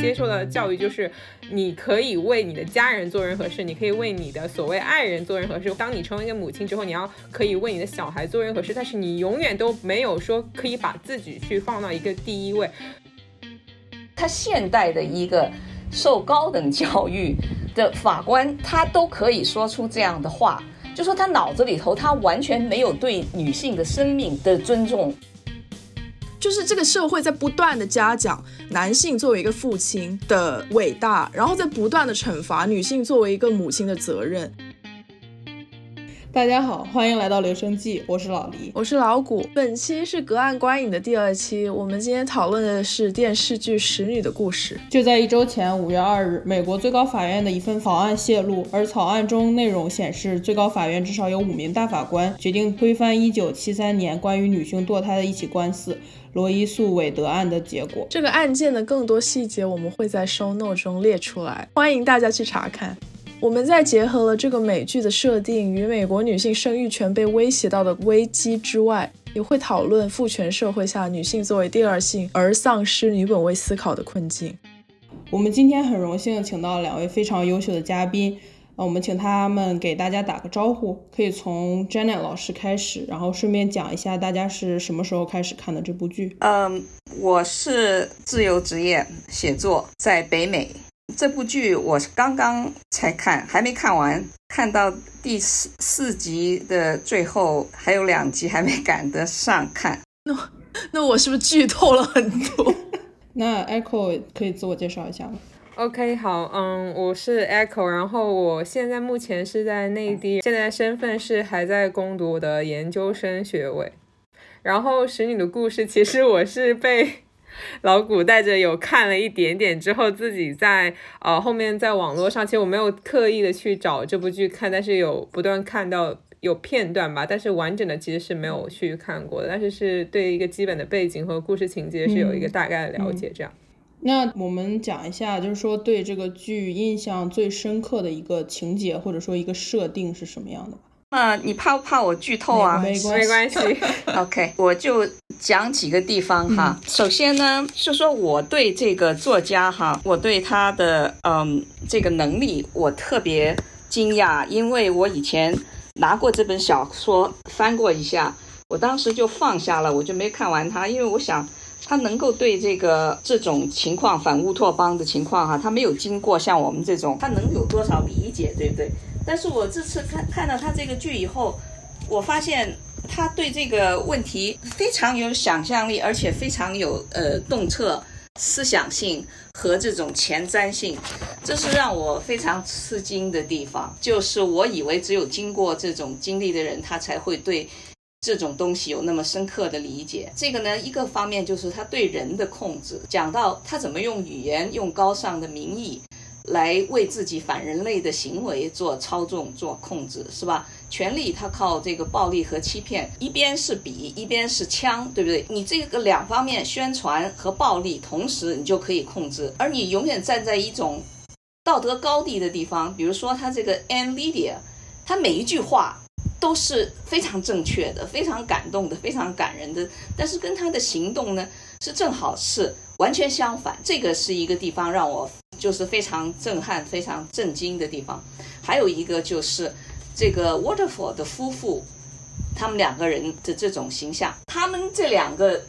接受的教育就是你可以为你的家人做任何事，你可以为你的所谓爱人做任何事。当你成为一个母亲之后，你要可以为你的小孩做任何事，但是你永远都没有说可以把自己去放到一个第一位。他现代的一个受高等教育的法官，他都可以说出这样的话，就说他脑子里头他完全没有对女性的生命的尊重。就是这个社会在不断的嘉奖男性作为一个父亲的伟大，然后在不断的惩罚女性作为一个母亲的责任。大家好，欢迎来到留声记，我是老黎，我是老谷。本期是隔岸观影的第二期，我们今天讨论的是电视剧《使女的故事》。就在一周前，五月二日，美国最高法院的一份草案泄露，而草案中内容显示，最高法院至少有五名大法官决定推翻一九七三年关于女性堕胎的一起官司——罗伊诉韦德案的结果。这个案件的更多细节我们会在 show note 中列出来，欢迎大家去查看。我们在结合了这个美剧的设定与美国女性生育权被威胁到的危机之外，也会讨论父权社会下女性作为第二性而丧失女本位思考的困境。我们今天很荣幸请到两位非常优秀的嘉宾，呃，我们请他们给大家打个招呼，可以从 Janet 老师开始，然后顺便讲一下大家是什么时候开始看的这部剧。嗯，我是自由职业写作，在北美。这部剧我是刚刚才看，还没看完，看到第四四集的最后，还有两集还没 赶得上看。那那我是不是剧透了很多？那 Echo 可以自我介绍一下吗？OK，好，嗯，我是 Echo，然后我现在目前是在内地，现在身份是还在攻读我的研究生学位。然后使女的故事，其实我是被。老古带着有看了一点点之后，自己在呃后面在网络上，其实我没有刻意的去找这部剧看，但是有不断看到有片段吧，但是完整的其实是没有去看过的，但是是对一个基本的背景和故事情节是有一个大概的了解。这样，那我们讲一下，就是说对这个剧印象最深刻的一个情节或者说一个设定是什么样的？啊，你怕不怕我剧透啊？没关系。OK，我就讲几个地方哈。首先呢，是说我对这个作家哈，我对他的嗯这个能力，我特别惊讶，因为我以前拿过这本小说翻过一下，我当时就放下了，我就没看完它，因为我想他能够对这个这种情况反乌托邦的情况哈，他没有经过像我们这种，他能有多少理解，对不对？但是我这次看看到他这个剧以后，我发现他对这个问题非常有想象力，而且非常有呃洞彻思想性和这种前瞻性，这是让我非常吃惊的地方。就是我以为只有经过这种经历的人，他才会对这种东西有那么深刻的理解。这个呢，一个方面就是他对人的控制，讲到他怎么用语言，用高尚的名义。来为自己反人类的行为做操纵、做控制，是吧？权力它靠这个暴力和欺骗，一边是笔，一边是枪，对不对？你这个两方面宣传和暴力，同时你就可以控制，而你永远站在一种道德高地的地方。比如说他这个 Anne Lydia，他每一句话都是非常正确的、非常感动的、非常感人的，但是跟他的行动呢，是正好是完全相反。这个是一个地方让我。就是非常震撼、非常震惊的地方。还有一个就是这个 Waterfall 的夫妇，他们两个人的这种形象，他们这两个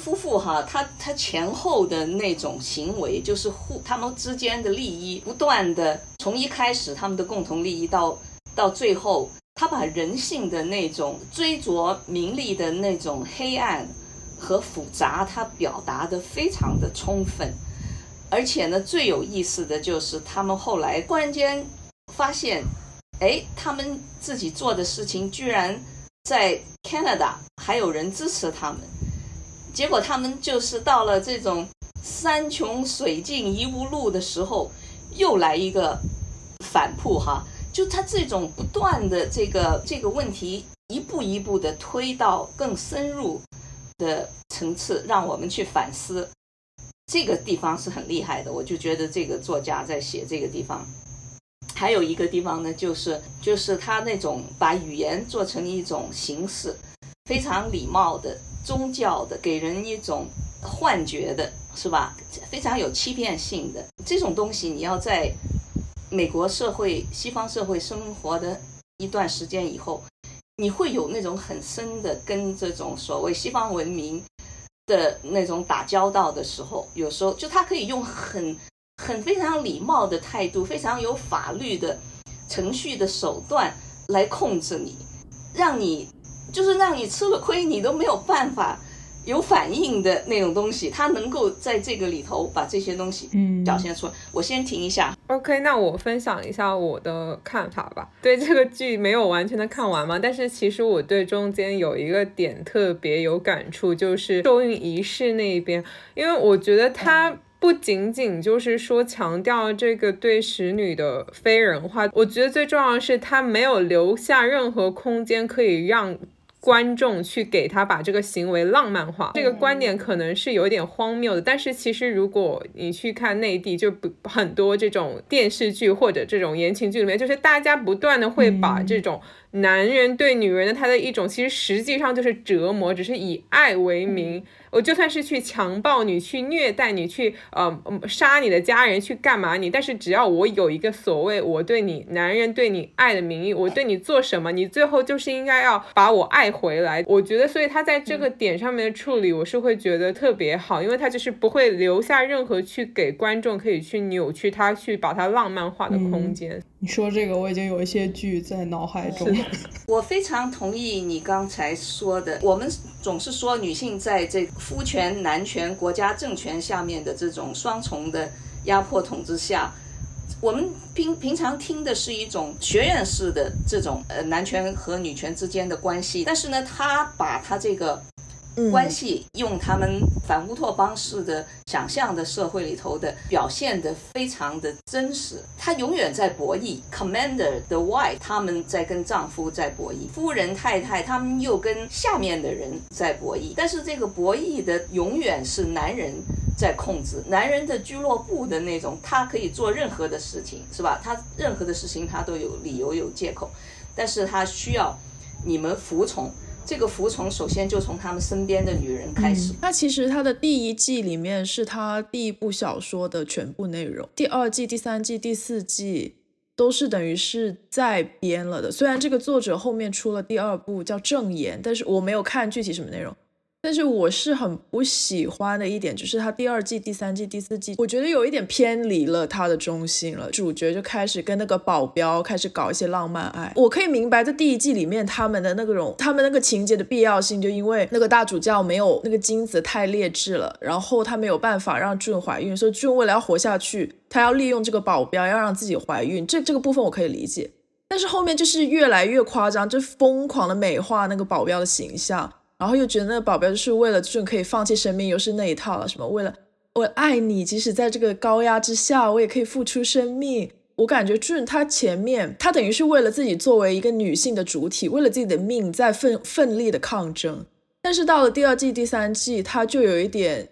夫妇哈，他他前后的那种行为，就是互他们之间的利益不断的从一开始他们的共同利益到到最后，他把人性的那种追逐名利的那种黑暗和复杂，他表达的非常的充分。而且呢，最有意思的就是他们后来突然间发现，哎，他们自己做的事情居然在 Canada 还有人支持他们。结果他们就是到了这种山穷水尽疑无路的时候，又来一个反扑哈，就他这种不断的这个这个问题一步一步的推到更深入的层次，让我们去反思。这个地方是很厉害的，我就觉得这个作家在写这个地方，还有一个地方呢，就是就是他那种把语言做成一种形式，非常礼貌的宗教的，给人一种幻觉的，是吧？非常有欺骗性的这种东西，你要在美国社会、西方社会生活的一段时间以后，你会有那种很深的跟这种所谓西方文明的那种打交道的时候，有时候就他可以用很很非常礼貌的态度，非常有法律的程序的手段来控制你，让你就是让你吃了亏，你都没有办法。有反应的那种东西，他能够在这个里头把这些东西嗯表现出来。我先停一下，OK，那我分享一下我的看法吧。对这个剧没有完全的看完嘛，但是其实我对中间有一个点特别有感触，就是受孕仪式那一边，因为我觉得它不仅仅就是说强调这个对使女的非人化，我觉得最重要的是它没有留下任何空间可以让。观众去给他把这个行为浪漫化，这个观点可能是有点荒谬的。但是其实如果你去看内地，就不很多这种电视剧或者这种言情剧里面，就是大家不断的会把这种男人对女人的他的一种，其实实际上就是折磨，只是以爱为名。我就算是去强暴你，去虐待你，去呃杀你的家人，去干嘛你？但是只要我有一个所谓我对你男人对你爱的名义，我对你做什么，你最后就是应该要把我爱回来。我觉得，所以他在这个点上面的处理，我是会觉得特别好，因为他就是不会留下任何去给观众可以去扭曲他，去把它浪漫化的空间。你说这个，我已经有一些剧在脑海中。我非常同意你刚才说的，我们总是说女性在这。夫权、男权、国家政权下面的这种双重的压迫统治下，我们平平常听的是一种学院式的这种呃男权和女权之间的关系，但是呢，他把他这个。关系用他们反乌托邦式的想象的社会里头的表现的非常的真实，他永远在博弈。Commander 的 wife 他们在跟丈夫在博弈，夫人太太他们又跟下面的人在博弈，但是这个博弈的永远是男人在控制，男人的俱乐部的那种，他可以做任何的事情，是吧？他任何的事情他都有理由有借口，但是他需要你们服从。这个服从首先就从他们身边的女人开始。那其实他的第一季里面是他第一部小说的全部内容，第二季、第三季、第四季都是等于是在编了的。虽然这个作者后面出了第二部叫《正言》，但是我没有看具体什么内容。但是我是很不喜欢的一点，就是他第二季、第三季、第四季，我觉得有一点偏离了他的中心了。主角就开始跟那个保镖开始搞一些浪漫爱。我可以明白在第一季里面他们的那个种他们那个情节的必要性，就因为那个大主教没有那个精子太劣质了，然后他没有办法让俊怀孕，所以俊为了要活下去，他要利用这个保镖要让自己怀孕。这这个部分我可以理解，但是后面就是越来越夸张，就疯狂的美化那个保镖的形象。然后又觉得那个保镖就是为了俊可以放弃生命，又是那一套了。什么为了我爱你，即使在这个高压之下，我也可以付出生命。我感觉俊他前面他等于是为了自己作为一个女性的主体，为了自己的命在奋奋力的抗争。但是到了第二季、第三季，他就有一点，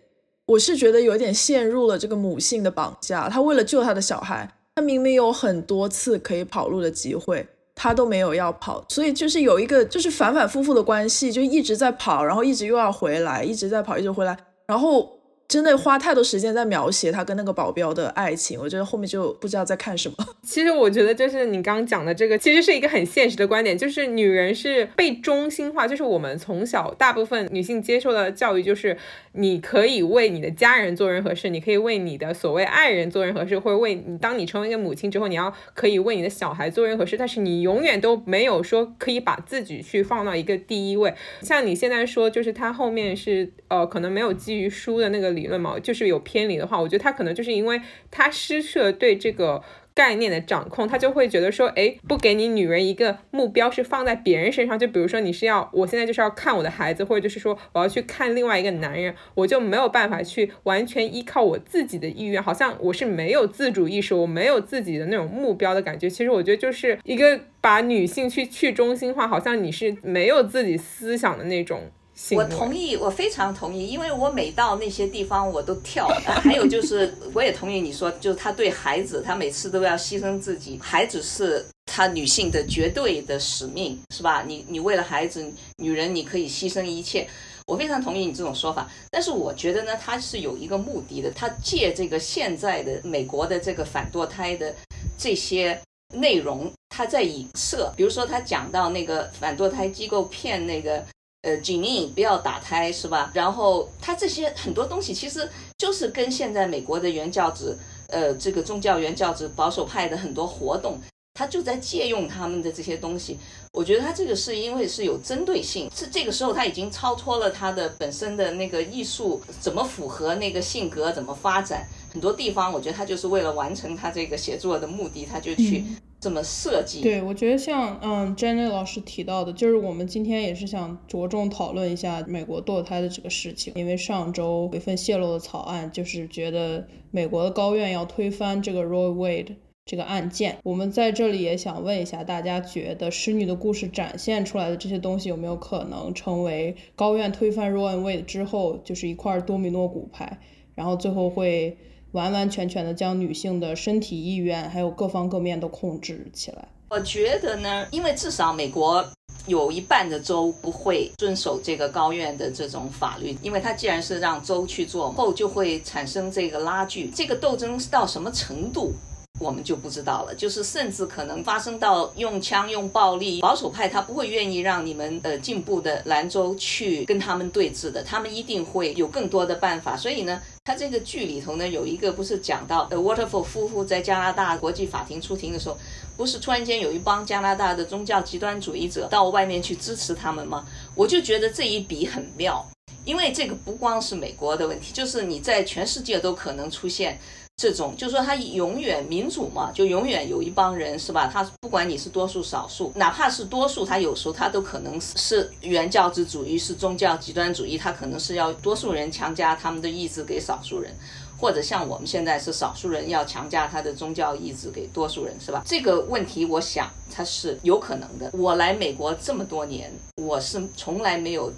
我是觉得有点陷入了这个母性的绑架。他为了救他的小孩，他明明有很多次可以跑路的机会。他都没有要跑，所以就是有一个就是反反复复的关系，就一直在跑，然后一直又要回来，一直在跑，一直回来，然后。真的花太多时间在描写他跟那个保镖的爱情，我觉得后面就不知道在看什么。其实我觉得就是你刚刚讲的这个，其实是一个很现实的观点，就是女人是被中心化，就是我们从小大部分女性接受的教育，就是你可以为你的家人做任何事，你可以为你的所谓爱人做任何事，或者为你当你成为一个母亲之后，你要可以为你的小孩做任何事，但是你永远都没有说可以把自己去放到一个第一位。像你现在说，就是他后面是呃，可能没有基于书的那个理。理论嘛，就是有偏离的话，我觉得他可能就是因为他失去了对这个概念的掌控，他就会觉得说，哎，不给你女人一个目标是放在别人身上，就比如说你是要，我现在就是要看我的孩子，或者就是说我要去看另外一个男人，我就没有办法去完全依靠我自己的意愿，好像我是没有自主意识，我没有自己的那种目标的感觉。其实我觉得就是一个把女性去去中心化，好像你是没有自己思想的那种。我同意，我非常同意，因为我每到那些地方我都跳。还有就是，我也同意你说，就是他对孩子，他每次都要牺牲自己，孩子是他女性的绝对的使命，是吧？你你为了孩子，女人你可以牺牲一切。我非常同意你这种说法，但是我觉得呢，他是有一个目的的，他借这个现在的美国的这个反堕胎的这些内容，他在影射，比如说他讲到那个反堕胎机构骗那个。呃，禁令不要打胎是吧？然后他这些很多东西其实就是跟现在美国的原教旨，呃，这个宗教原教旨保守派的很多活动，他就在借用他们的这些东西。我觉得他这个是因为是有针对性，是这个时候他已经超脱了他的本身的那个艺术怎么符合那个性格怎么发展，很多地方我觉得他就是为了完成他这个写作的目的，他就去。这么设计？对，我觉得像嗯，Jenny 老师提到的，就是我们今天也是想着重讨论一下美国堕胎的这个事情，因为上周有一份泄露的草案，就是觉得美国的高院要推翻这个 Roe Wade 这个案件。我们在这里也想问一下大家，觉得《使女的故事》展现出来的这些东西有没有可能成为高院推翻 Roe Wade 之后，就是一块多米诺骨牌，然后最后会？完完全全的将女性的身体意愿还有各方各面都控制起来。我觉得呢，因为至少美国有一半的州不会遵守这个高院的这种法律，因为它既然是让州去做，后就会产生这个拉锯。这个斗争到什么程度？我们就不知道了，就是甚至可能发生到用枪用暴力，保守派他不会愿意让你们呃进步的兰州去跟他们对峙的，他们一定会有更多的办法。所以呢，他这个剧里头呢有一个不是讲到呃 Waterford 夫妇在加拿大国际法庭出庭的时候，不是突然间有一帮加拿大的宗教极端主义者到外面去支持他们吗？我就觉得这一笔很妙，因为这个不光是美国的问题，就是你在全世界都可能出现。这种就是说，他永远民主嘛，就永远有一帮人是吧？他不管你是多数少数，哪怕是多数，他有时候他都可能是原教旨主义，是宗教极端主义，他可能是要多数人强加他们的意志给少数人，或者像我们现在是少数人要强加他的宗教意志给多数人，是吧？这个问题，我想它是有可能的。我来美国这么多年，我是从来没有。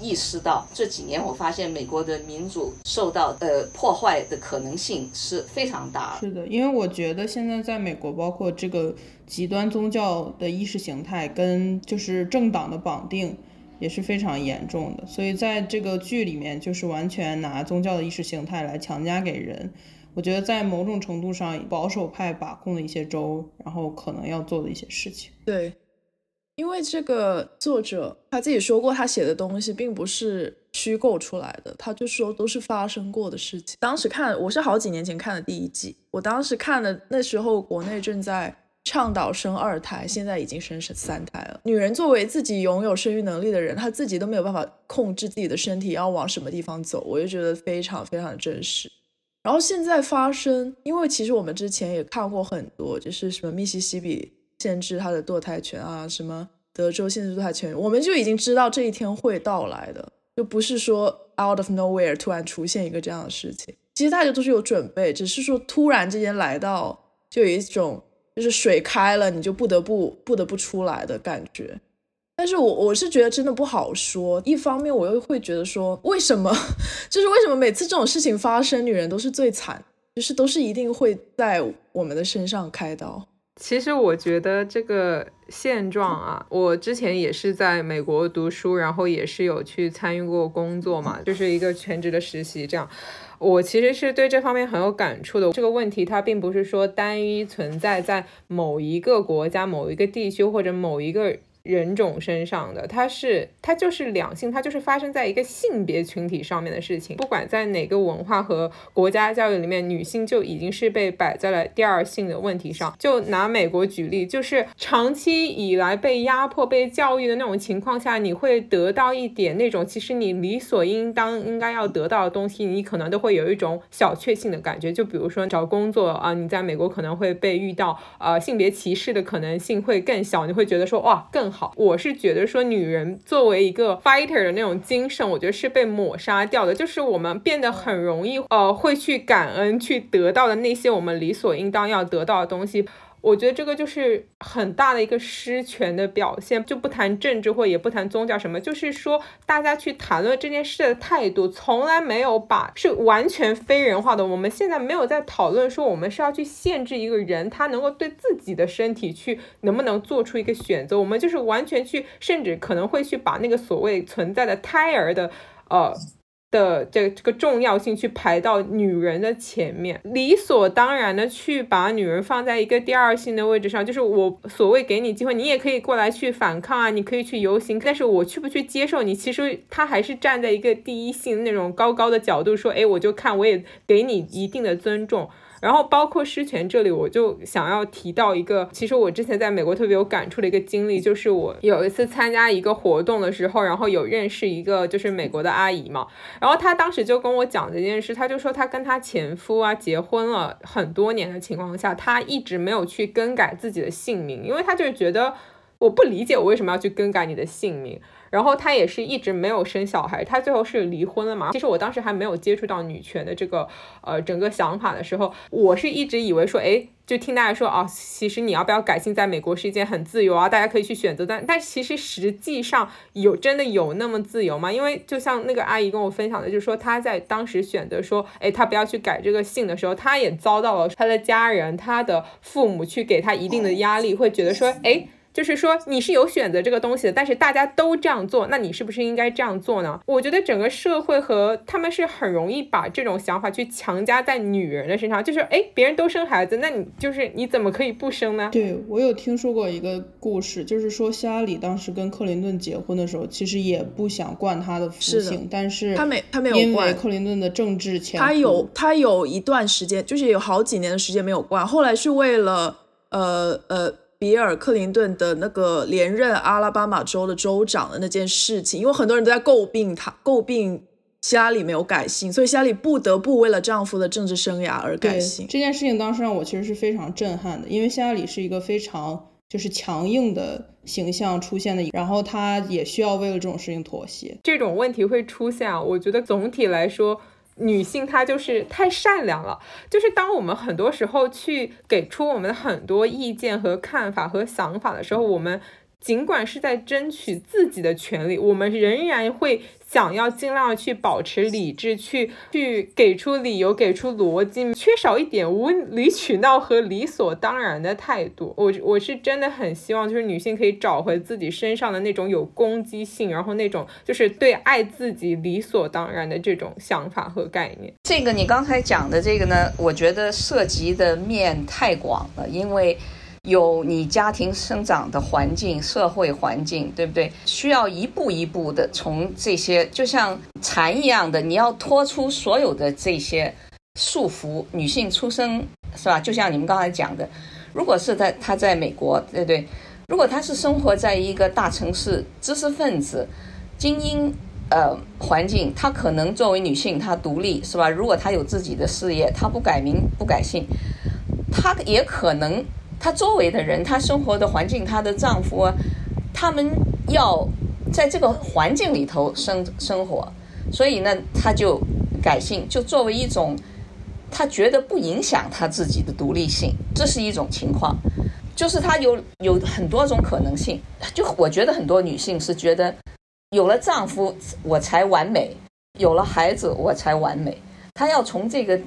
意识到这几年，我发现美国的民主受到呃破坏的可能性是非常大。是的，因为我觉得现在在美国，包括这个极端宗教的意识形态跟就是政党的绑定也是非常严重的。所以在这个剧里面，就是完全拿宗教的意识形态来强加给人。我觉得在某种程度上，保守派把控的一些州，然后可能要做的一些事情。对。因为这个作者他自己说过，他写的东西并不是虚构出来的，他就说都是发生过的事情。当时看我是好几年前看的第一季，我当时看的那时候国内正在倡导生二胎，现在已经生三胎了。女人作为自己拥有生育能力的人，她自己都没有办法控制自己的身体要往什么地方走，我就觉得非常非常的真实。然后现在发生，因为其实我们之前也看过很多，就是什么密西西比。限制他的堕胎权啊，什么德州限制堕胎权，我们就已经知道这一天会到来的，就不是说 out of nowhere 突然出现一个这样的事情。其实大家都是有准备，只是说突然之间来到，就有一种就是水开了，你就不得不不得不出来的感觉。但是我我是觉得真的不好说。一方面我又会觉得说，为什么 就是为什么每次这种事情发生，女人都是最惨，就是都是一定会在我们的身上开刀。其实我觉得这个现状啊，我之前也是在美国读书，然后也是有去参与过工作嘛，就是一个全职的实习。这样，我其实是对这方面很有感触的。这个问题它并不是说单一存在在某一个国家、某一个地区或者某一个。人种身上的，它是它就是两性，它就是发生在一个性别群体上面的事情。不管在哪个文化和国家教育里面，女性就已经是被摆在了第二性的问题上。就拿美国举例，就是长期以来被压迫、被教育的那种情况下，你会得到一点那种其实你理所应当应该要得到的东西，你可能都会有一种小确幸的感觉。就比如说找工作啊，你在美国可能会被遇到呃性别歧视的可能性会更小，你会觉得说哇更。好，我是觉得说，女人作为一个 fighter 的那种精神，我觉得是被抹杀掉的。就是我们变得很容易，呃，会去感恩，去得到的那些我们理所应当要得到的东西。我觉得这个就是很大的一个失权的表现，就不谈政治或也不谈宗教什么，就是说大家去谈论这件事的态度，从来没有把是完全非人化的。我们现在没有在讨论说我们是要去限制一个人他能够对自己的身体去能不能做出一个选择，我们就是完全去，甚至可能会去把那个所谓存在的胎儿的呃。的这这个重要性去排到女人的前面，理所当然的去把女人放在一个第二性的位置上，就是我所谓给你机会，你也可以过来去反抗啊，你可以去游行，但是我去不去接受你，其实他还是站在一个第一性那种高高的角度说，哎，我就看我也给你一定的尊重。然后包括失权这里，我就想要提到一个，其实我之前在美国特别有感触的一个经历，就是我有一次参加一个活动的时候，然后有认识一个就是美国的阿姨嘛，然后她当时就跟我讲这件事，她就说她跟她前夫啊结婚了很多年的情况下，她一直没有去更改自己的姓名，因为她就是觉得我不理解我为什么要去更改你的姓名。然后他也是一直没有生小孩，他最后是离婚了嘛。其实我当时还没有接触到女权的这个呃整个想法的时候，我是一直以为说，哎，就听大家说啊，其实你要不要改姓，在美国是一件很自由啊，大家可以去选择。但但其实实际上有真的有那么自由吗？因为就像那个阿姨跟我分享的，就是说她在当时选择说，哎，她不要去改这个姓的时候，她也遭到了她的家人、她的父母去给她一定的压力，会觉得说，哎。就是说你是有选择这个东西的，但是大家都这样做，那你是不是应该这样做呢？我觉得整个社会和他们是很容易把这种想法去强加在女人的身上，就是哎，别人都生孩子，那你就是你怎么可以不生呢？对我有听说过一个故事，就是说希拉里当时跟克林顿结婚的时候，其实也不想惯他的父姓，但是他没他没有因为克林顿的政治前他有他有一段时间，就是有好几年的时间没有惯，后来是为了呃呃。比尔·克林顿的那个连任阿拉巴马州的州长的那件事情，因为很多人都在诟病他，诟病希拉里没有改姓，所以希拉里不得不为了丈夫的政治生涯而改姓。这件事情当时让我其实是非常震撼的，因为希拉里是一个非常就是强硬的形象出现的，然后她也需要为了这种事情妥协。这种问题会出现啊，我觉得总体来说。女性她就是太善良了，就是当我们很多时候去给出我们的很多意见和看法和想法的时候，我们。尽管是在争取自己的权利，我们仍然会想要尽量去保持理智，去去给出理由，给出逻辑，缺少一点无理取闹和理所当然的态度。我我是真的很希望，就是女性可以找回自己身上的那种有攻击性，然后那种就是对爱自己理所当然的这种想法和概念。这个你刚才讲的这个呢，我觉得涉及的面太广了，因为。有你家庭生长的环境、社会环境，对不对？需要一步一步的从这些，就像蚕一样的，你要脱出所有的这些束缚。女性出生是吧？就像你们刚才讲的，如果是在她在美国，对不对？如果她是生活在一个大城市、知识分子、精英呃环境，她可能作为女性，她独立是吧？如果她有自己的事业，她不改名不改姓，她也可能。她周围的人，她生活的环境，她的丈夫啊，他们要在这个环境里头生生活，所以呢，她就改姓，就作为一种，她觉得不影响她自己的独立性，这是一种情况，就是她有有很多种可能性。就我觉得很多女性是觉得，有了丈夫我才完美，有了孩子我才完美，她要从这个，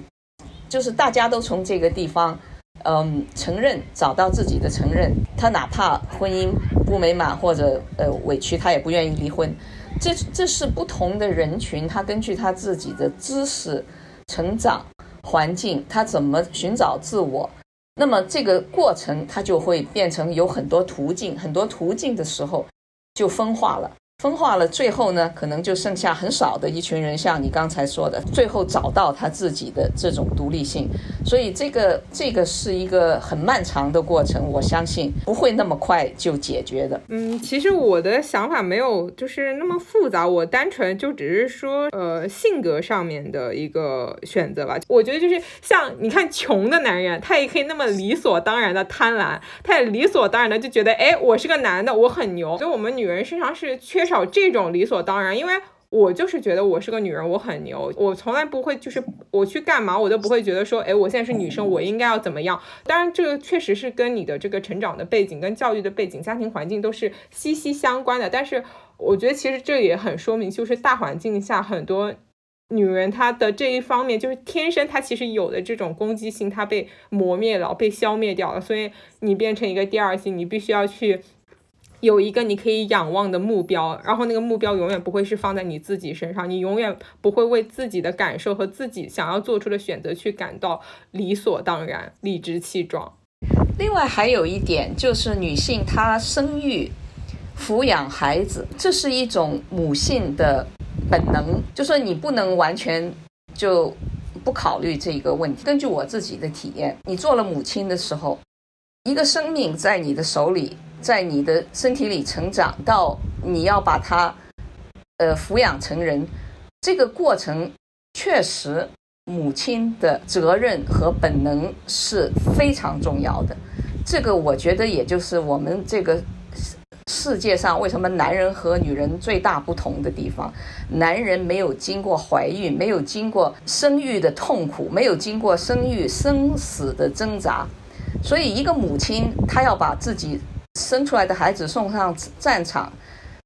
就是大家都从这个地方。嗯，承认找到自己的承认，他哪怕婚姻不美满或者呃委屈，他也不愿意离婚。这这是不同的人群，他根据他自己的知识、成长环境，他怎么寻找自我，那么这个过程他就会变成有很多途径，很多途径的时候就分化了。分化了，最后呢，可能就剩下很少的一群人，像你刚才说的，最后找到他自己的这种独立性。所以这个这个是一个很漫长的过程，我相信不会那么快就解决的。嗯，其实我的想法没有就是那么复杂，我单纯就只是说，呃，性格上面的一个选择吧。我觉得就是像你看，穷的男人他也可以那么理所当然的贪婪，他也理所当然的就觉得，哎，我是个男的，我很牛。所以我们女人身上是缺。少这种理所当然，因为我就是觉得我是个女人，我很牛，我从来不会就是我去干嘛，我都不会觉得说，哎，我现在是女生，我应该要怎么样？当然，这个确实是跟你的这个成长的背景、跟教育的背景、家庭环境都是息息相关的。但是，我觉得其实这也很说明，就是大环境下很多女人她的这一方面，就是天生她其实有的这种攻击性，她被磨灭了，被消灭掉了。所以你变成一个第二性，你必须要去。有一个你可以仰望的目标，然后那个目标永远不会是放在你自己身上，你永远不会为自己的感受和自己想要做出的选择去感到理所当然、理直气壮。另外还有一点就是，女性她生育、抚养孩子，这是一种母性的本能，就说你不能完全就不考虑这个问题。根据我自己的体验，你做了母亲的时候，一个生命在你的手里。在你的身体里成长，到你要把它，呃，抚养成人，这个过程确实，母亲的责任和本能是非常重要的。这个我觉得，也就是我们这个世界上为什么男人和女人最大不同的地方。男人没有经过怀孕，没有经过生育的痛苦，没有经过生育生死的挣扎，所以一个母亲她要把自己。生出来的孩子送上战场，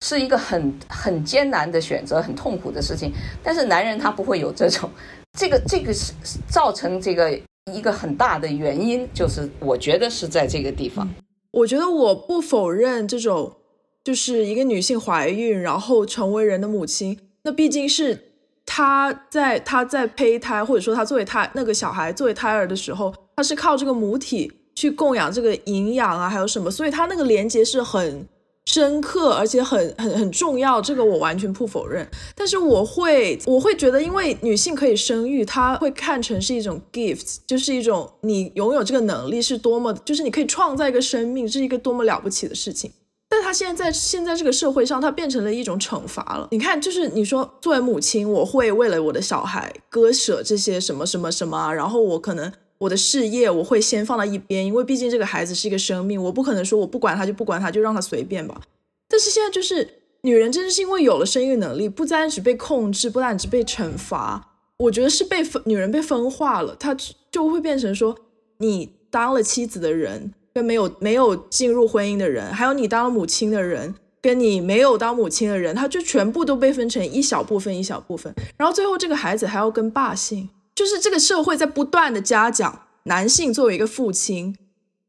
是一个很很艰难的选择，很痛苦的事情。但是男人他不会有这种，这个这个是造成这个一个很大的原因，就是我觉得是在这个地方。我觉得我不否认这种，就是一个女性怀孕然后成为人的母亲，那毕竟是她在她在胚胎或者说她作为胎那个小孩作为胎儿的时候，她是靠这个母体。去供养这个营养啊，还有什么？所以它那个连接是很深刻，而且很很很重要。这个我完全不否认。但是我会我会觉得，因为女性可以生育，她会看成是一种 gift，就是一种你拥有这个能力是多么，就是你可以创造一个生命，是一个多么了不起的事情。但她现在在现在这个社会上，它变成了一种惩罚了。你看，就是你说作为母亲，我会为了我的小孩割舍这些什么什么什么，然后我可能。我的事业我会先放到一边，因为毕竟这个孩子是一个生命，我不可能说我不管他就不管他，就让他随便吧。但是现在就是女人，真的是因为有了生育能力，不单只被控制，不单只被惩罚，我觉得是被分女人被分化了，她就会变成说，你当了妻子的人，跟没有没有进入婚姻的人，还有你当了母亲的人，跟你没有当母亲的人，他就全部都被分成一小部分一小部分，然后最后这个孩子还要跟爸姓。就是这个社会在不断的嘉奖男性作为一个父亲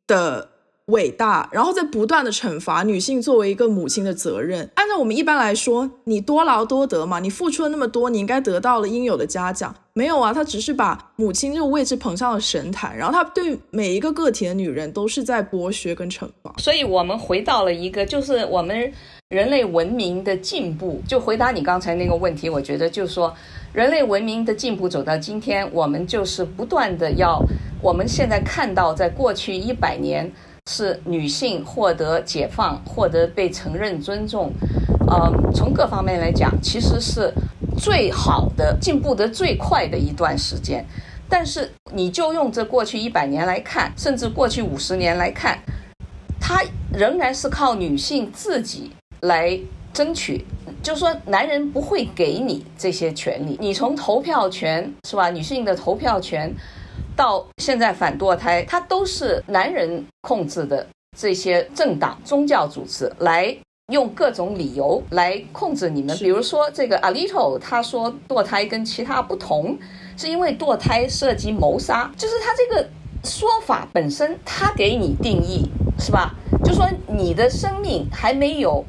的伟大，然后在不断的惩罚女性作为一个母亲的责任。按照我们一般来说，你多劳多得嘛，你付出了那么多，你应该得到了应有的嘉奖。没有啊，他只是把母亲这个位置捧上了神坛，然后他对每一个个体的女人都是在剥削跟惩罚。所以我们回到了一个，就是我们人类文明的进步。就回答你刚才那个问题，我觉得就是说。人类文明的进步走到今天，我们就是不断的要。我们现在看到，在过去一百年，是女性获得解放、获得被承认、尊重。呃，从各方面来讲，其实是最好的、进步的最快的一段时间。但是，你就用这过去一百年来看，甚至过去五十年来看，它仍然是靠女性自己来争取。就是说，男人不会给你这些权利。你从投票权是吧？女性的投票权，到现在反堕胎，它都是男人控制的这些政党、宗教组织来用各种理由来控制你们。比如说，这个 Alito 他说堕胎跟其他不同，是因为堕胎涉及谋杀。就是他这个说法本身，他给你定义是吧？就说你的生命还没有。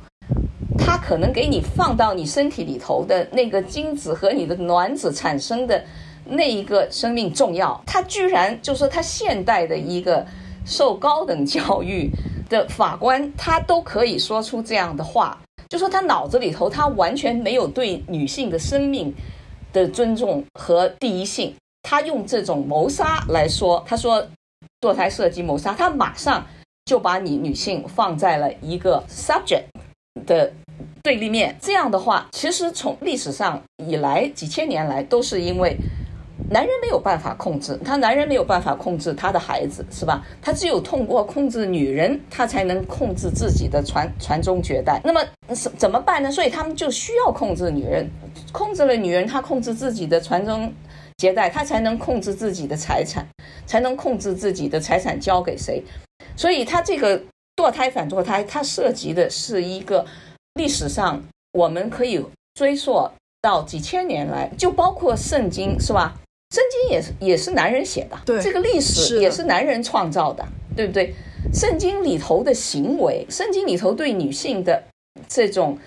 它可能给你放到你身体里头的那个精子和你的卵子产生的那一个生命重要，他居然就是他现代的一个受高等教育的法官，他都可以说出这样的话，就说他脑子里头他完全没有对女性的生命的尊重和第一性，他用这种谋杀来说，他说堕胎涉及谋杀，他马上就把你女性放在了一个 subject 的。对立面，这样的话，其实从历史上以来几千年来都是因为男人没有办法控制，他男人没有办法控制他的孩子，是吧？他只有通过控制女人，他才能控制自己的传传宗接代。那么怎怎么办呢？所以他们就需要控制女人，控制了女人，他控制自己的传宗接代，他才能控制自己的财产，才能控制自己的财产交给谁。所以他这个堕胎反堕胎，它涉及的是一个历史上我们可以追溯。到几千年来，就包括圣经，是吧？圣经也是也是男人写的，对，这个历史也是男人创造的，对不对？圣经里头的行为，圣经里头对女性的这种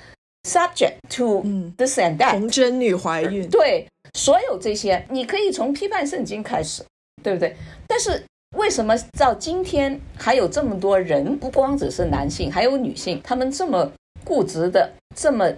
subject to this and that，童贞女怀孕，对，所有这些，你可以从批判圣经开始，对不对？但是为什么到今天还有这么多人，不光只是男性，还有女性，他们这么固执的，这么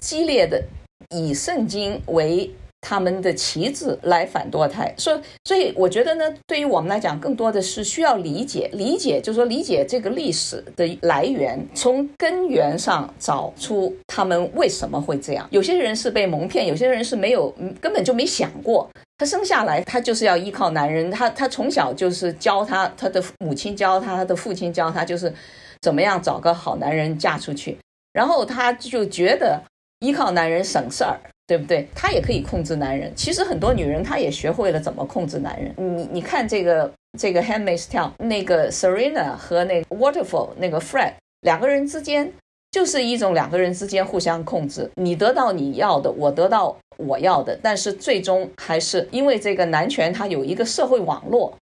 激烈的？以圣经为他们的旗帜来反堕胎，所以，所以我觉得呢，对于我们来讲，更多的是需要理解，理解，就是说理解这个历史的来源，从根源上找出他们为什么会这样。有些人是被蒙骗，有些人是没有，根本就没想过，他生下来他就是要依靠男人，他他从小就是教他，他的母亲教他，他的父亲教他，就是怎么样找个好男人嫁出去，然后他就觉得。依靠男人省事儿，对不对？她也可以控制男人。其实很多女人她也学会了怎么控制男人。你你看这个这个《Handmaid's Tale》，那个 Serena 和那个 Waterfall 那个 Fred 两个人之间就是一种两个人之间互相控制。你得到你要的，我得到我要的，但是最终还是因为这个男权，他有一个社会网络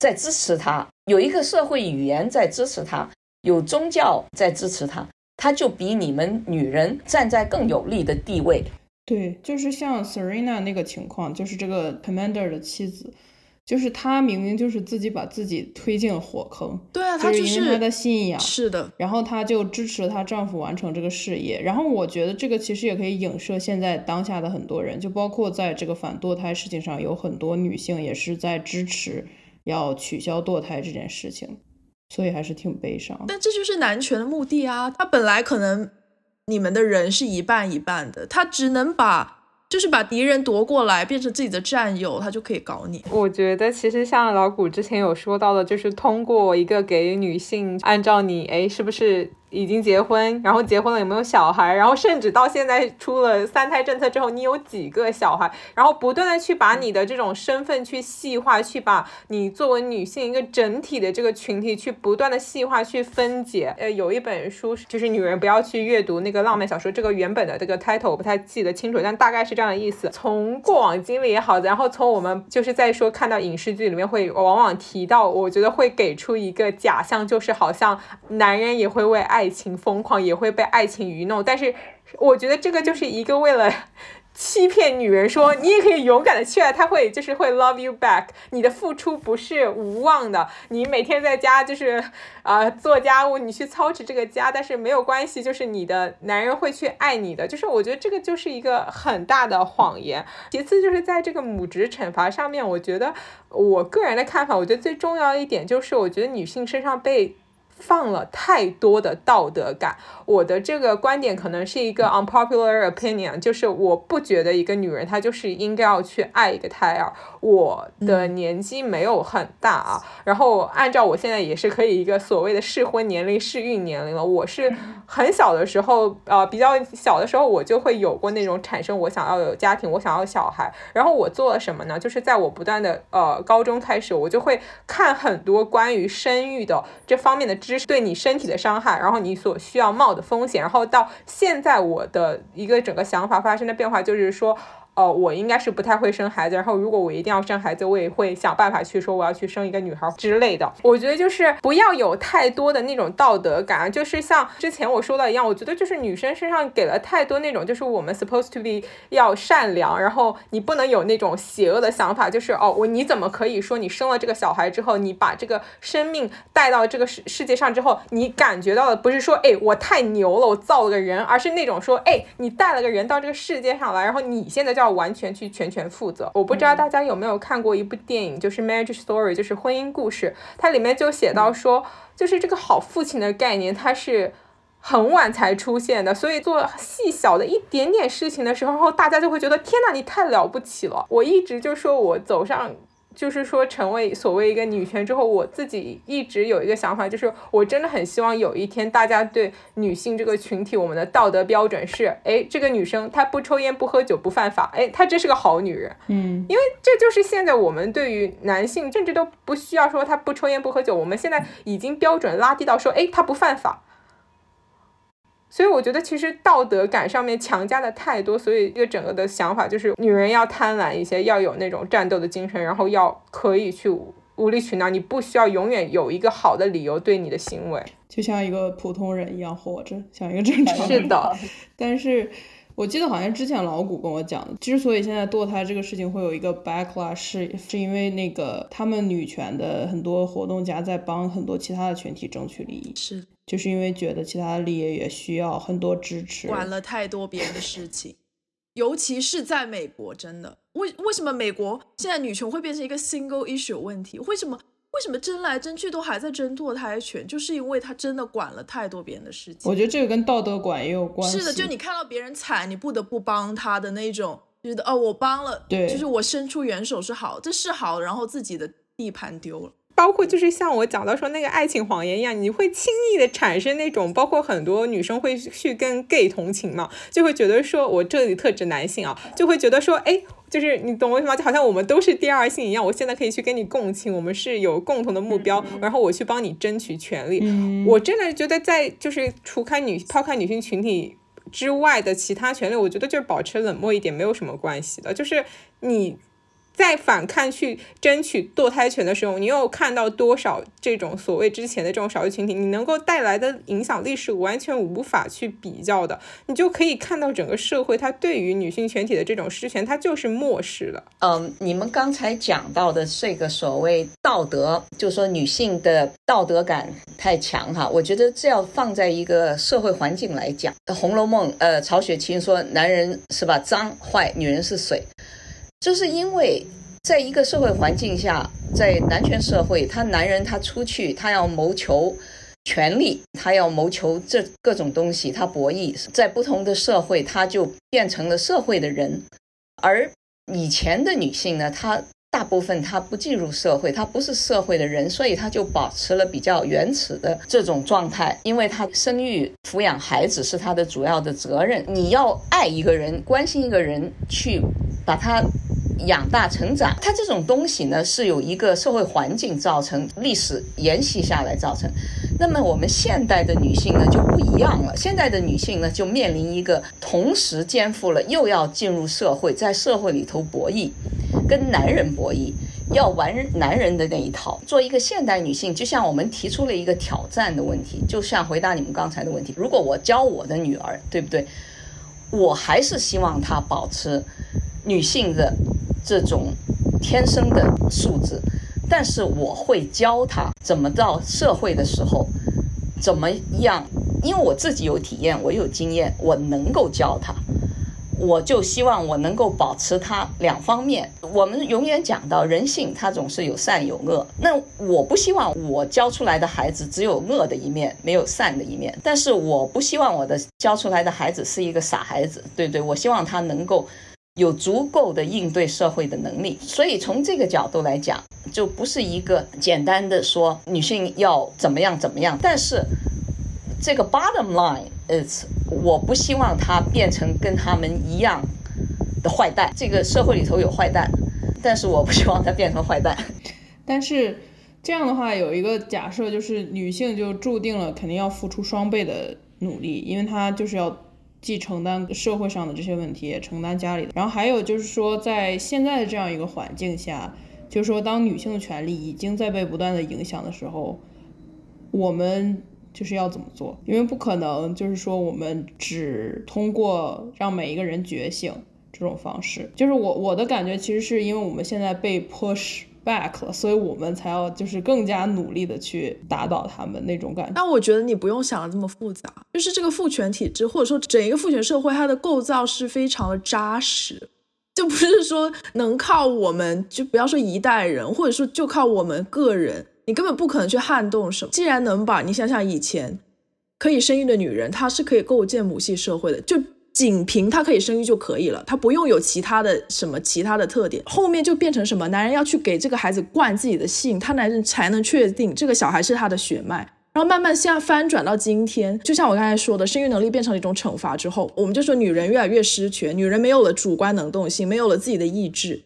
在支持他，有一个社会语言在支持他，有宗教在支持他。他就比你们女人站在更有利的地位。对，就是像 Serena 那个情况，就是这个 Commander 的妻子，就是她明明就是自己把自己推进了火坑。对啊，她就是因为她的信仰。是的。然后她就支持她丈夫完成这个事业。然后我觉得这个其实也可以影射现在当下的很多人，就包括在这个反堕胎事情上，有很多女性也是在支持要取消堕胎这件事情。所以还是挺悲伤，但这就是男权的目的啊！他本来可能你们的人是一半一半的，他只能把。就是把敌人夺过来，变成自己的战友，他就可以搞你。我觉得其实像老古之前有说到的，就是通过一个给女性按照你哎是不是已经结婚，然后结婚了有没有小孩，然后甚至到现在出了三胎政策之后，你有几个小孩，然后不断的去把你的这种身份去细化，去把你作为女性一个整体的这个群体去不断的细化去分解。呃，有一本书就是女人不要去阅读那个浪漫小说，这个原本的这个 title 我不太记得清楚，但大概是这样。的意思，从过往经历也好，然后从我们就是在说看到影视剧里面会往往提到，我觉得会给出一个假象，就是好像男人也会为爱爱情疯狂，也会被爱情愚弄，但是我觉得这个就是一个为了。欺骗女人说你也可以勇敢的去爱，他会就是会 love you back。你的付出不是无望的，你每天在家就是啊做家务，你去操持这个家，但是没有关系，就是你的男人会去爱你的。就是我觉得这个就是一个很大的谎言。其次就是在这个母职惩罚上面，我觉得我个人的看法，我觉得最重要一点就是，我觉得女性身上被。放了太多的道德感，我的这个观点可能是一个 unpopular opinion，就是我不觉得一个女人她就是应该要去爱一个胎儿。我的年纪没有很大啊，然后按照我现在也是可以一个所谓的适婚年龄、适孕年龄了。我是很小的时候，呃，比较小的时候我就会有过那种产生我想要有家庭，我想要小孩。然后我做了什么呢？就是在我不断的呃高中开始，我就会看很多关于生育的这方面的。知识对你身体的伤害，然后你所需要冒的风险，然后到现在我的一个整个想法发生的变化，就是说。哦，我应该是不太会生孩子，然后如果我一定要生孩子，我也会想办法去说我要去生一个女孩之类的。我觉得就是不要有太多的那种道德感，就是像之前我说的一样，我觉得就是女生身上给了太多那种，就是我们 supposed to be 要善良，然后你不能有那种邪恶的想法，就是哦，我你怎么可以说你生了这个小孩之后，你把这个生命带到这个世世界上之后，你感觉到的不是说哎我太牛了，我造了个人，而是那种说哎你带了个人到这个世界上来，然后你现在叫。完全去全权负责。我不知道大家有没有看过一部电影，就是《Marriage Story》，就是婚姻故事。它里面就写到说，就是这个好父亲的概念，它是很晚才出现的，所以做细小的一点点事情的时候，大家就会觉得天哪，你太了不起了。我一直就说我走上。就是说，成为所谓一个女权之后，我自己一直有一个想法，就是我真的很希望有一天，大家对女性这个群体，我们的道德标准是：哎，这个女生她不抽烟、不喝酒、不犯法，哎，她真是个好女人。嗯，因为这就是现在我们对于男性，甚至都不需要说她不抽烟、不喝酒，我们现在已经标准拉低到说，哎，她不犯法。所以我觉得，其实道德感上面强加的太多，所以一个整个的想法就是，女人要贪婪一些，要有那种战斗的精神，然后要可以去无理取闹，你不需要永远有一个好的理由对你的行为，就像一个普通人一样活着，像一个正常人。是的，但是我记得好像之前老谷跟我讲的，之所以现在堕胎这个事情会有一个 backlash，是是因为那个他们女权的很多活动家在帮很多其他的群体争取利益。是。就是因为觉得其他的利益也需要很多支持，管了太多别人的事情，尤其是在美国，真的为为什么美国现在女权会变成一个 single issue 问题？为什么为什么争来争去都还在争堕胎权？就是因为他真的管了太多别人的事情。我觉得这个跟道德管也有关系。是的，就你看到别人惨，你不得不帮他的那种，觉得哦，我帮了，对，就是我伸出援手是好，这是好，然后自己的地盘丢了。包括就是像我讲到说那个爱情谎言一样，你会轻易的产生那种，包括很多女生会去跟 gay 同情嘛，就会觉得说，我这里特指男性啊，就会觉得说，哎，就是你懂我意思吗？就好像我们都是第二性一样，我现在可以去跟你共情，我们是有共同的目标，然后我去帮你争取权利。我真的觉得在就是除开女抛开女性群体之外的其他权利，我觉得就是保持冷漠一点没有什么关系的，就是你。在反抗去争取堕胎权的时候，你又看到多少这种所谓之前的这种少数群体，你能够带来的影响力是完全无法去比较的。你就可以看到整个社会，它对于女性群体的这种失权，它就是漠视了。嗯，你们刚才讲到的这个所谓道德，就说女性的道德感太强哈，我觉得这要放在一个社会环境来讲，《红楼梦》呃，曹雪芹说男人是吧脏坏，女人是水。就是因为在一个社会环境下，在男权社会，他男人他出去，他要谋求权利，他要谋求这各种东西，他博弈。在不同的社会，他就变成了社会的人。而以前的女性呢，她大部分她不进入社会，她不是社会的人，所以她就保持了比较原始的这种状态。因为她生育、抚养孩子是她的主要的责任。你要爱一个人，关心一个人，去把他。养大成长，它这种东西呢，是有一个社会环境造成，历史沿袭下来造成。那么我们现代的女性呢就不一样了，现在的女性呢就面临一个同时肩负了又要进入社会，在社会里头博弈，跟男人博弈，要玩男人的那一套。做一个现代女性，就像我们提出了一个挑战的问题，就像回答你们刚才的问题，如果我教我的女儿，对不对？我还是希望她保持女性的。这种天生的素质，但是我会教他怎么到社会的时候怎么样，因为我自己有体验，我有经验，我能够教他。我就希望我能够保持他两方面。我们永远讲到人性，它总是有善有恶。那我不希望我教出来的孩子只有恶的一面，没有善的一面。但是我不希望我的教出来的孩子是一个傻孩子，对不对，我希望他能够。有足够的应对社会的能力，所以从这个角度来讲，就不是一个简单的说女性要怎么样怎么样。但是这个 bottom line is，我不希望她变成跟他们一样的坏蛋。这个社会里头有坏蛋，但是我不希望她变成坏蛋。但是这样的话，有一个假设就是女性就注定了肯定要付出双倍的努力，因为她就是要。既承担社会上的这些问题，也承担家里的。然后还有就是说，在现在的这样一个环境下，就是说，当女性的权利已经在被不断的影响的时候，我们就是要怎么做？因为不可能就是说，我们只通过让每一个人觉醒这种方式。就是我我的感觉，其实是因为我们现在被 push。Back 了，所以我们才要就是更加努力的去打倒他们那种感觉。但我觉得你不用想的这么复杂，就是这个父权体制或者说整一个父权社会，它的构造是非常的扎实，就不是说能靠我们就不要说一代人，或者说就靠我们个人，你根本不可能去撼动什么。既然能把你想想以前。可以生育的女人，她是可以构建母系社会的，就仅凭她可以生育就可以了，她不用有其他的什么其他的特点。后面就变成什么，男人要去给这个孩子灌自己的姓，他男人才能确定这个小孩是他的血脉。然后慢慢现在翻转到今天，就像我刚才说的，生育能力变成了一种惩罚之后，我们就说女人越来越失权，女人没有了主观能动性，没有了自己的意志，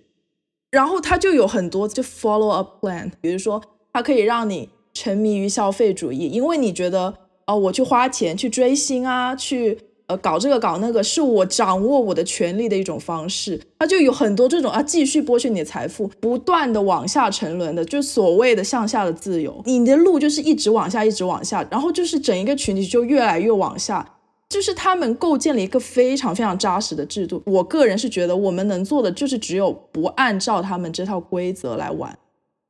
然后他就有很多就 follow up plan，比如说他可以让你沉迷于消费主义，因为你觉得哦，我去花钱去追星啊，去。呃，搞这个搞那个是我掌握我的权利的一种方式，它就有很多这种啊，继续剥削你的财富，不断的往下沉沦的，就所谓的向下的自由，你的路就是一直往下，一直往下，然后就是整一个群体就越来越往下，就是他们构建了一个非常非常扎实的制度。我个人是觉得，我们能做的就是只有不按照他们这套规则来玩，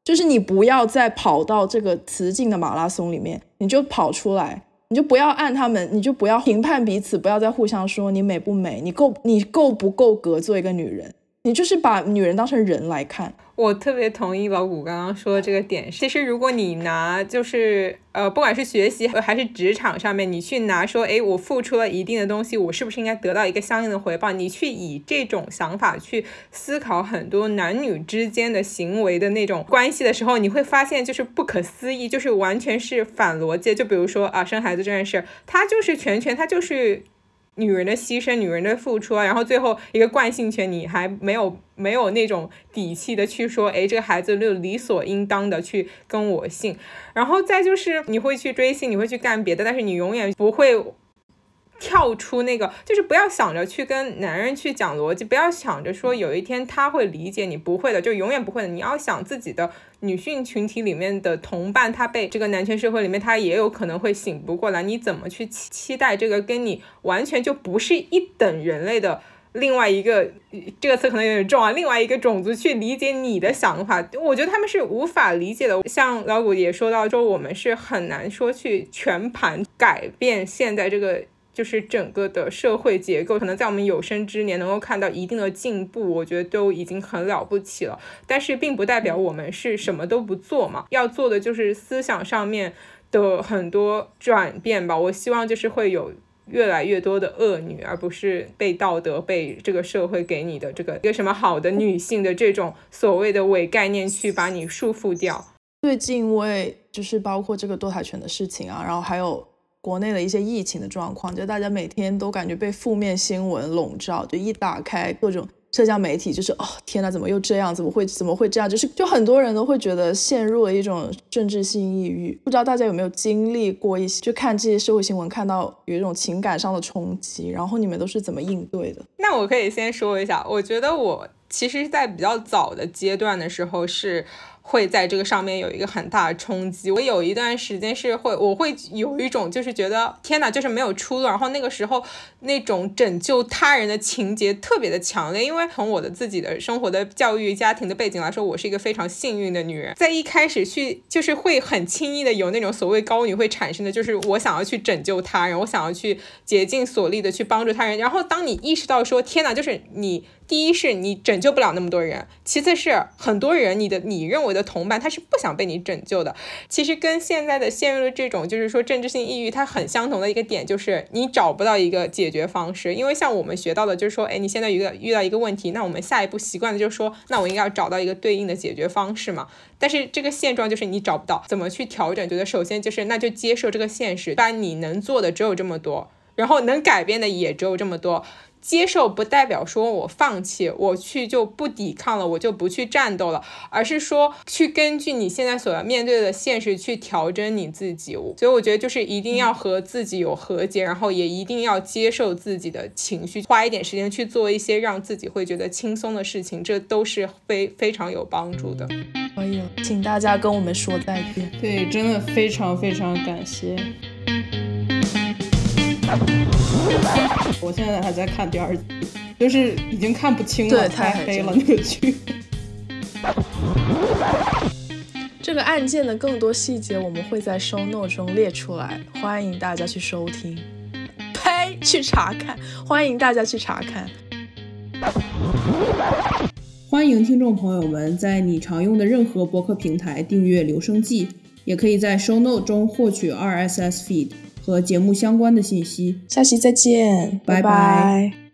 就是你不要再跑到这个雌竞的马拉松里面，你就跑出来。你就不要按他们，你就不要评判彼此，不要再互相说你美不美，你够你够不够格做一个女人。你就是把女人当成人来看，我特别同意老谷刚刚说的这个点。其实如果你拿就是呃，不管是学习还是职场上面，你去拿说，哎，我付出了一定的东西，我是不是应该得到一个相应的回报？你去以这种想法去思考很多男女之间的行为的那种关系的时候，你会发现就是不可思议，就是完全是反逻辑。就比如说啊，生孩子这件事，它就是全权，它就是。女人的牺牲，女人的付出啊，然后最后一个惯性权，你还没有没有那种底气的去说，哎，这个孩子就理所应当的去跟我姓，然后再就是你会去追星，你会去干别的，但是你永远不会。跳出那个，就是不要想着去跟男人去讲逻辑，不要想着说有一天他会理解你，不会的，就永远不会的。你要想自己的女性群体里面的同伴，他被这个男权社会里面，他也有可能会醒不过来。你怎么去期待这个跟你完全就不是一等人类的另外一个，这个词可能有点重啊，另外一个种族去理解你的想法？我觉得他们是无法理解的。像老谷也说到，说我们是很难说去全盘改变现在这个。就是整个的社会结构，可能在我们有生之年能够看到一定的进步，我觉得都已经很了不起了。但是并不代表我们是什么都不做嘛，要做的就是思想上面的很多转变吧。我希望就是会有越来越多的恶女，而不是被道德、被这个社会给你的这个一个什么好的女性的这种所谓的伪概念去把你束缚掉。最近我也就是包括这个堕胎权的事情啊，然后还有。国内的一些疫情的状况，就大家每天都感觉被负面新闻笼罩，就一打开各种社交媒体，就是哦天呐，怎么又这样？怎么会怎么会这样？就是就很多人都会觉得陷入了一种政治性抑郁。不知道大家有没有经历过一些，就看这些社会新闻，看到有一种情感上的冲击，然后你们都是怎么应对的？那我可以先说一下，我觉得我其实，在比较早的阶段的时候是。会在这个上面有一个很大的冲击。我有一段时间是会，我会有一种就是觉得天哪，就是没有出路。然后那个时候那种拯救他人的情节特别的强烈，因为从我的自己的生活的教育、家庭的背景来说，我是一个非常幸运的女人。在一开始去就是会很轻易的有那种所谓高女会产生的，就是我想要去拯救他人，我想要去竭尽所力的去帮助他人。然后当你意识到说天哪，就是你。第一是你拯救不了那么多人，其次是很多人你的你认为的同伴他是不想被你拯救的。其实跟现在的陷入了这种就是说政治性抑郁，它很相同的一个点就是你找不到一个解决方式。因为像我们学到的就是说，哎，你现在遇到遇到一个问题，那我们下一步习惯的就是说，那我应该要找到一个对应的解决方式嘛。但是这个现状就是你找不到，怎么去调整？觉得首先就是那就接受这个现实，但你能做的只有这么多，然后能改变的也只有这么多。接受不代表说我放弃，我去就不抵抗了，我就不去战斗了，而是说去根据你现在所要面对的现实去调整你自己。所以我觉得就是一定要和自己有和解，然后也一定要接受自己的情绪，花一点时间去做一些让自己会觉得轻松的事情，这都是非非常有帮助的。可以，请大家跟我们说再见。对，真的非常非常感谢。我现在还在看第二集，就是已经看不清了，太黑了那个剧。这个案件的更多细节我们会在 show note 中列出来，欢迎大家去收听。呸，去查看，欢迎大家去查看。欢迎听众朋友们在你常用的任何博客平台订阅《留声记》，也可以在 show note 中获取 RSS feed。和节目相关的信息。下期再见，拜拜拜